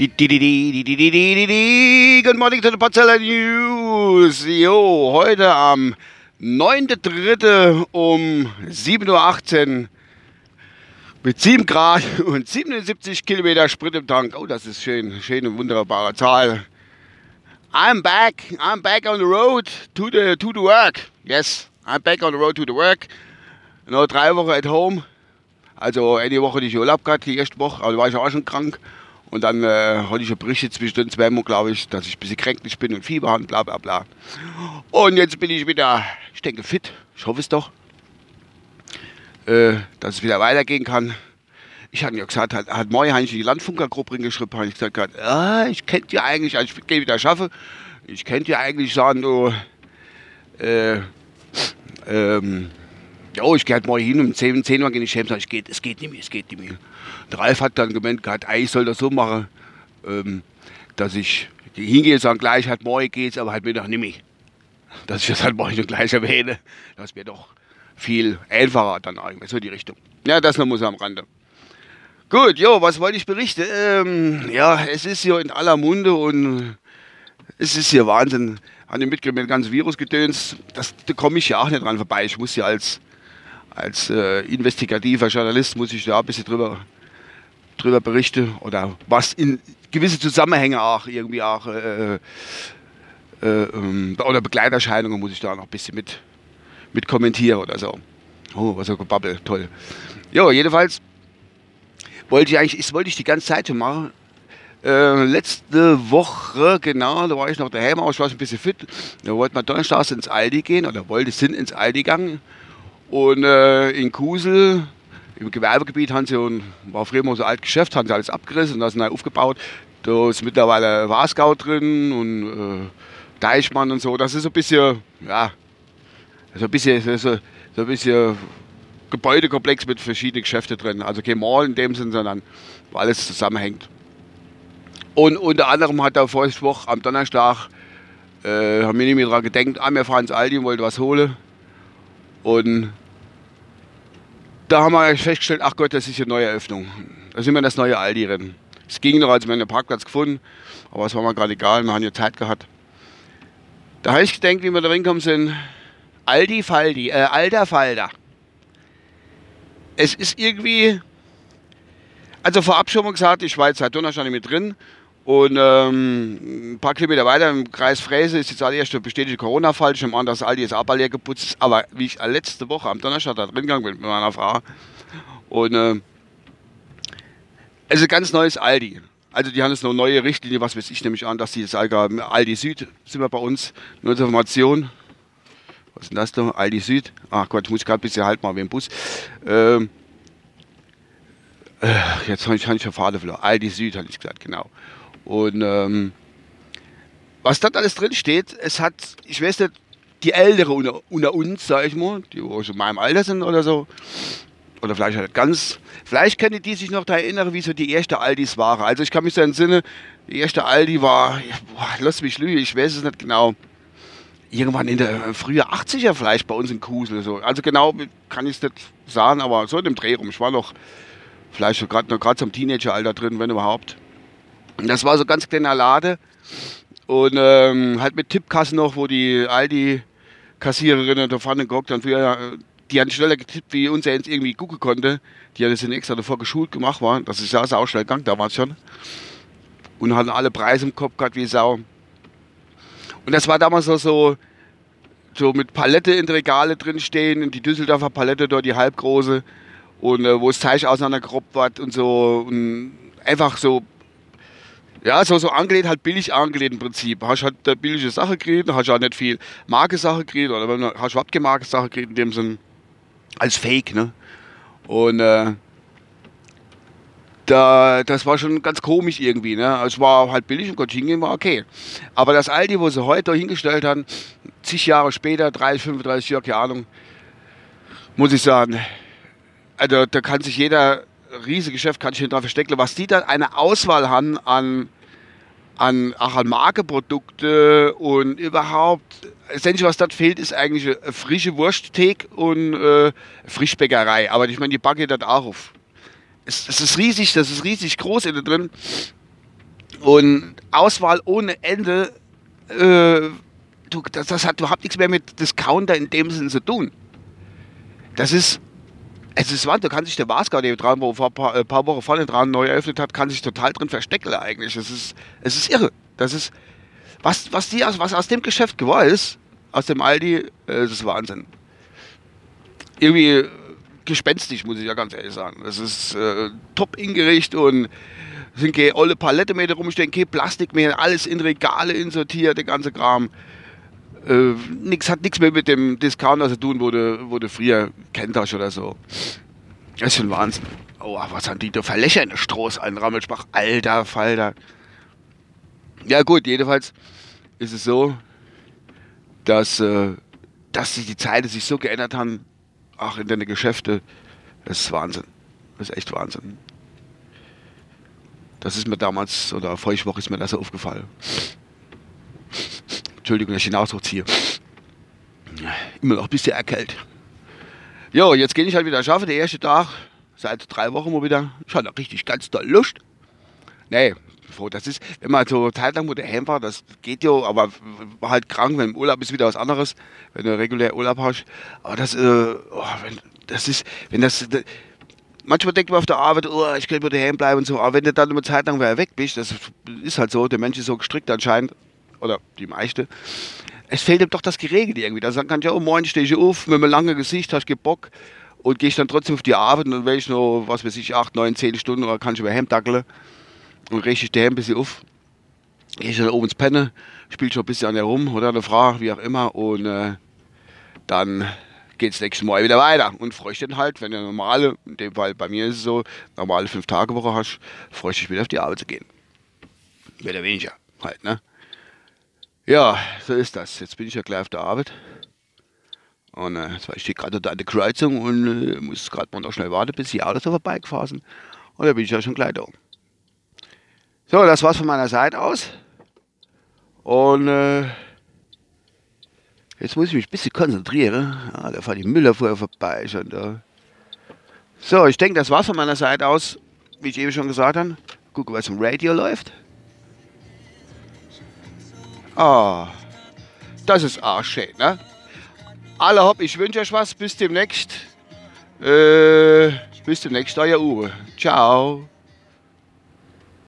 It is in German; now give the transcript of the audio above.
Good morning to the Parzella News. Jo, heute am 9.3. um 7.18 Uhr mit 7 Grad und 77 Kilometer Sprit im Tank. Oh, das ist schön, schöne, wunderbare Zahl. I'm back, I'm back on the road to the, to the work. Yes, I'm back on the road to the work. Noch drei Wochen at home. Also eine Woche nicht Urlaub gehabt, die erste Woche, aber da war ich auch schon krank. Und dann äh, hatte ich ja Berichte zwischen zweimal, glaube ich, dass ich ein bisschen kränklich bin und Fieber habe, bla bla bla. Und jetzt bin ich wieder, ich denke, fit. Ich hoffe es doch. Äh, dass es wieder weitergehen kann. Ich hatte ja gesagt, hat, hat Moin Heinz die Landfunkergruppe geschrieben, habe ich gesagt, ah, ich könnte dir eigentlich, als ich gehe wieder schaffe, ich könnte dir eigentlich sagen, du, äh, ähm, ja, ich gehe halt mal hin um 10, 10 Uhr gehen ich heim, sag ich, geht, es geht nicht mehr, es geht nicht mehr. Der Ralf hat dann gemeint, gehabt, eigentlich soll das so machen, ähm, dass ich hingehe und sage, gleich halt morgen geht's, aber halt Mittag nicht mehr. Dass ich das halt morgen gleich erwähne, das wäre doch viel einfacher dann eigentlich, so die Richtung. Ja, das noch muss am Rande. Gut, jo, was wollte ich berichten? Ähm, ja, es ist hier in aller Munde und es ist hier Wahnsinn. An dem mitgekriegt mit dem ganzen Virusgedöns, das, da komme ich ja auch nicht dran vorbei. Ich muss ja als als äh, investigativer Journalist muss ich da ein bisschen drüber, drüber berichten oder was in gewisse Zusammenhänge auch irgendwie auch äh, äh, ähm, oder Begleiterscheinungen muss ich da noch ein bisschen mit, mit kommentieren oder so. Oh, was ein Gebabbel, toll. Jo, jedenfalls wollte ich eigentlich, das wollte ich die ganze Zeit schon machen. Äh, letzte Woche, genau, da war ich noch daheim, aber ich war ein bisschen fit. Da wollte man Donnerstag ins Aldi gehen oder wollte sind ins Aldi gegangen und äh, in Kusel, im Gewerbegebiet, haben sie, und war früher mal so ein altes Geschäft, haben sie alles abgerissen und das neu aufgebaut. Da ist mittlerweile Wasgau drin und äh, Deichmann und so. Das ist so ein bisschen, ja, so ein bisschen, so, so ein bisschen Gebäudekomplex mit verschiedenen Geschäften drin. Also kein Mall in dem Sinne, sondern wo alles zusammenhängt. Und unter anderem hat er vorige Woche am Donnerstag, äh, haben wir nicht mehr daran gedacht, ah, wir fahren ins Aldi und wollten was holen. Und da haben wir festgestellt, ach Gott, das ist eine neue Eröffnung. Da sind wir in das neue Aldi drin. Es ging noch, als wir einen Parkplatz gefunden, aber es war mir gerade egal, wir haben ja Zeit gehabt. Da habe ich gedacht, wie wir da reinkommen sind, Aldi Faldi, äh, Alter Falter. Es ist irgendwie, also vorab schon mal gesagt, war jetzt seit Donnerstag nicht mit drin und ähm, ein paar Kilometer weiter im Kreis Fräse ist jetzt der erste bestätigte Corona-Fall. Ich nehme an, dass Aldi jetzt auch leer geputzt ist. Aber wie ich letzte Woche am Donnerstag da drin gegangen bin mit meiner Frau. Und äh, es ist ein ganz neues Aldi. Also die haben jetzt eine neue Richtlinie, was weiß ich nämlich an, dass die das Aldi Süd sind wir bei uns. Nur zur Information. Was ist denn das da? Aldi Süd. Ach Gott, ich muss gerade ein bisschen halt mal wie im Bus. Ähm, äh, jetzt habe ich, hab ich. Aldi Süd, hatte ich gesagt, genau. Und ähm, was dort alles drin steht, es hat, ich weiß nicht, die Ältere unter, unter uns, sag ich mal, die so in meinem Alter sind oder so, oder vielleicht halt ganz, vielleicht können die sich noch da erinnern, wie so die erste Aldis waren. Also ich kann mich so entsinnen, die erste Aldi war, boah, lass mich lügen, ich weiß es nicht genau, irgendwann in der frühe 80er vielleicht bei uns in Kusel. So. Also genau kann ich es nicht sagen, aber so in dem Dreh rum. Ich war noch vielleicht gerade noch gerade zum Teenageralter drin, wenn überhaupt. Das war so ganz kleiner Lade und ähm, halt mit Tippkassen noch, wo die Aldi-Kassiererinnen da vorne geguckt haben. Früher, die haben schneller getippt, wie unser jetzt irgendwie gucken konnte. Die haben das extra davor geschult gemacht war. Das ist ja auch schnell gegangen damals schon. Und hatten alle Preise im Kopf gehabt wie Sau. Und das war damals so, so, so mit Palette in Regale drin stehen. Die Düsseldorfer Palette dort, die halbgroße. Und äh, wo das Teich auseinandergerobbt wird und so. Und einfach so ja, so, so angelehnt, halt billig angelehnt im Prinzip. Hast halt eine billige Sache gekriegt, hast halt nicht viel Marke-Sache gekriegt, oder wenn hast überhaupt keine Marke-Sache gekriegt, in dem Sinn, als Fake, ne? Und, äh, da, das war schon ganz komisch irgendwie, ne? Es war halt billig und konnte hingehen, war okay. Aber das Aldi, wo sie heute hingestellt haben, zig Jahre später, 30, 35 Jahre, keine Ahnung, muss ich sagen, also da kann sich jeder riesige Geschäft, kann ich drauf verstecken, was die dann eine Auswahl haben an, an, auch an Markeprodukte und überhaupt, letztendlich was dort fehlt, ist eigentlich eine frische Wurstthek und äh, Frischbäckerei. Aber ich meine, die backe das auch auf. Es, es, ist riesig, das ist riesig groß innen drin. Und Auswahl ohne Ende, äh, du, das, das, hat überhaupt nichts mehr mit Discounter in dem Sinne zu tun. Das ist, es ist Wand, da kann sich der Wasgar, der dran, wo vor ein paar, äh, paar, Wochen vorne dran neu eröffnet hat, kann sich total drin verstecken eigentlich. Es ist, es ist irre. Das ist, was, was, die, was aus dem Geschäft geworden ist, aus dem Aldi, äh, das ist Wahnsinn. Irgendwie gespenstisch, muss ich ja ganz ehrlich sagen. Das ist äh, top ingerichtet und sind keine olle Palette mehr rumstehen, kein Plastik mehr, alles in Regale insortiert, der ganze Kram. Äh, nix, hat nichts mehr mit dem Discounter zu tun, wo du, wo du früher kennt oder so. Das ist schon Wahnsinn. Oh, was haben die da der Stroß ein Rammelsbach? Alter Falter. Ja gut, jedenfalls ist es so, dass, äh, dass sich die Zeiten sich so geändert haben, auch in deine Geschäfte. Das ist Wahnsinn. Das ist echt Wahnsinn. Das ist mir damals, oder vorige Woche ist mir das so aufgefallen. Entschuldigung, dass ich den Ausdruck ziehe. Immer noch ein bisschen erkältet. Jo, jetzt gehe ich halt wieder schaffen, der erste Tag, seit drei Wochen mal wieder. Ich hatte richtig ganz toll Lust. Nee, das ist, wenn man so Zeit lang, wo der Heim war, das geht ja, aber war halt krank, wenn im Urlaub ist wieder was anderes, wenn du regulär Urlaub hast. Aber das, äh, oh, wenn, das ist, wenn das, das manchmal denkt man auf der Arbeit, oh, ich könnte daheim bleiben und so, aber wenn du dann eine Zeit lang wieder weg bist, das ist halt so, der Mensch ist so gestrickt anscheinend, oder die meiste, es fehlt ihm doch das Geregelt irgendwie. Da kann ich ja, oh moin, stehe ich auf, mit einem langen Gesicht, hast du Bock und gehe ich dann trotzdem auf die Arbeit und dann will ich noch, was weiß ich, 8, 9, 10 Stunden oder kann ich über Hemd dackeln und richte ich daheim ein bisschen auf. Gehe ich dann oben ins Pennen, spiele schon ein bisschen an der rum oder eine Frage, wie auch immer und äh, dann geht es nächstes Mal wieder weiter. Und freue ich dann halt, wenn du normale, in dem Fall bei mir ist es so, normale 5-Tage-Woche hast, freue ich mich wieder auf die Arbeit zu gehen. Mehr oder weniger halt, ne? Ja, so ist das. Jetzt bin ich ja gleich auf der Arbeit. Und äh, ich stehe gerade da an der Kreuzung und äh, muss gerade mal noch schnell warten, bis die Autos so vorbeigefahren sind. Und da bin ich ja schon gleich da. So, das war's von meiner Seite aus. Und äh, Jetzt muss ich mich ein bisschen konzentrieren. Ah, da fährt die Müller vorher vorbei. Schon da. So, ich denke, das war's von meiner Seite aus. Wie ich eben schon gesagt habe. Gucke, was im Radio läuft. Ah, das ist auch schön, ne? Alle hopp, ich wünsche euch was. Bis demnächst. Äh, bis demnächst, euer Uwe. Ciao.